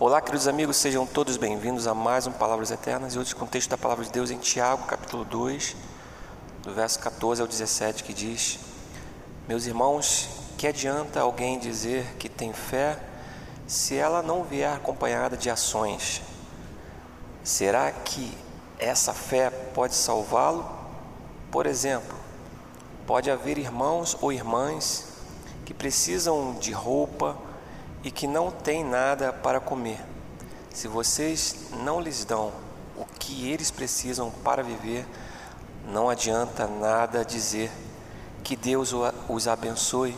Olá, queridos amigos, sejam todos bem-vindos a mais um Palavras Eternas e hoje com o texto da Palavra de Deus em Tiago, capítulo 2, do verso 14 ao 17, que diz: Meus irmãos, que adianta alguém dizer que tem fé se ela não vier acompanhada de ações? Será que essa fé pode salvá-lo? Por exemplo, pode haver irmãos ou irmãs que precisam de roupa, e que não têm nada para comer. Se vocês não lhes dão o que eles precisam para viver, não adianta nada dizer que Deus os abençoe,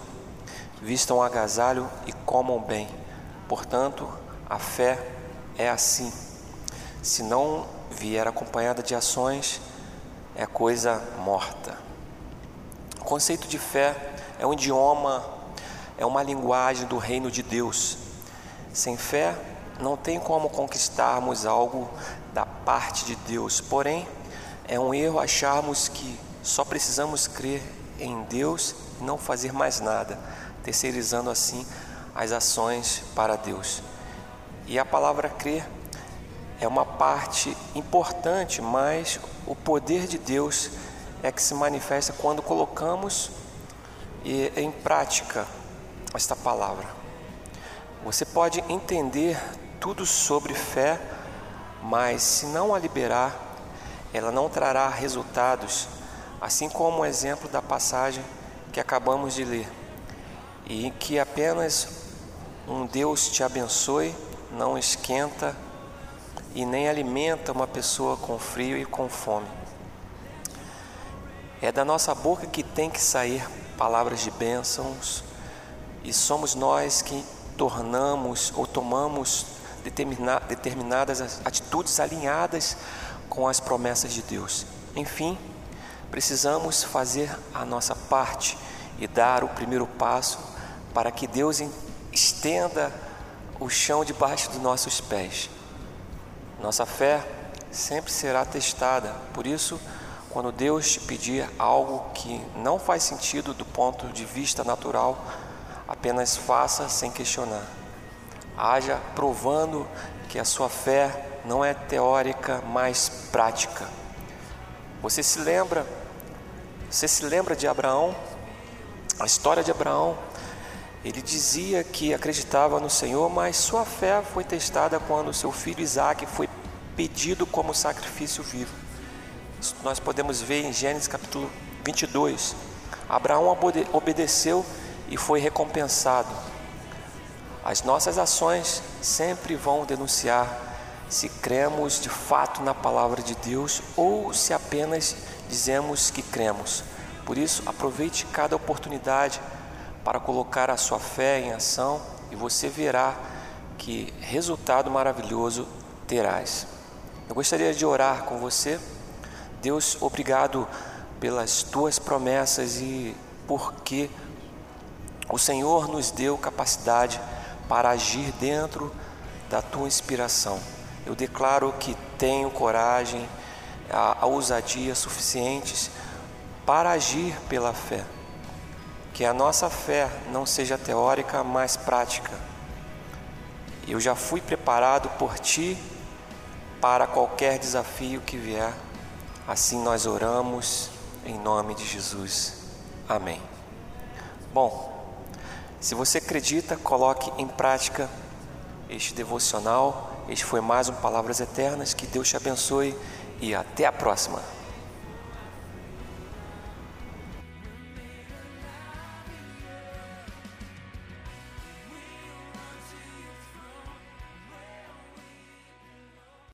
vistam agasalho e comam bem. Portanto, a fé é assim. Se não vier acompanhada de ações, é coisa morta. O conceito de fé é um idioma é uma linguagem do reino de Deus. Sem fé, não tem como conquistarmos algo da parte de Deus. Porém, é um erro acharmos que só precisamos crer em Deus e não fazer mais nada, terceirizando assim as ações para Deus. E a palavra crer é uma parte importante, mas o poder de Deus é que se manifesta quando colocamos em prática esta palavra. Você pode entender tudo sobre fé, mas se não a liberar, ela não trará resultados, assim como o exemplo da passagem que acabamos de ler, e que apenas um Deus te abençoe, não esquenta e nem alimenta uma pessoa com frio e com fome. É da nossa boca que tem que sair palavras de bênçãos, e somos nós que tornamos ou tomamos determinadas atitudes alinhadas com as promessas de Deus. Enfim, precisamos fazer a nossa parte e dar o primeiro passo para que Deus estenda o chão debaixo dos nossos pés. Nossa fé sempre será testada, por isso, quando Deus te pedir algo que não faz sentido do ponto de vista natural, Apenas faça sem questionar. Haja provando que a sua fé não é teórica, mas prática. Você se lembra? Você se lembra de Abraão? A história de Abraão. Ele dizia que acreditava no Senhor, mas sua fé foi testada quando seu filho Isaac foi pedido como sacrifício vivo. Isso nós podemos ver em Gênesis capítulo 22. Abraão obedeceu e foi recompensado. As nossas ações sempre vão denunciar se cremos de fato na palavra de Deus ou se apenas dizemos que cremos. Por isso, aproveite cada oportunidade para colocar a sua fé em ação e você verá que resultado maravilhoso terás. Eu gostaria de orar com você. Deus, obrigado pelas tuas promessas e porque o Senhor nos deu capacidade para agir dentro da tua inspiração. Eu declaro que tenho coragem, a, a ousadia suficientes para agir pela fé. Que a nossa fé não seja teórica, mas prática. Eu já fui preparado por ti para qualquer desafio que vier. Assim nós oramos em nome de Jesus. Amém. Bom, se você acredita, coloque em prática este devocional. Este foi mais um Palavras Eternas. Que Deus te abençoe e até a próxima.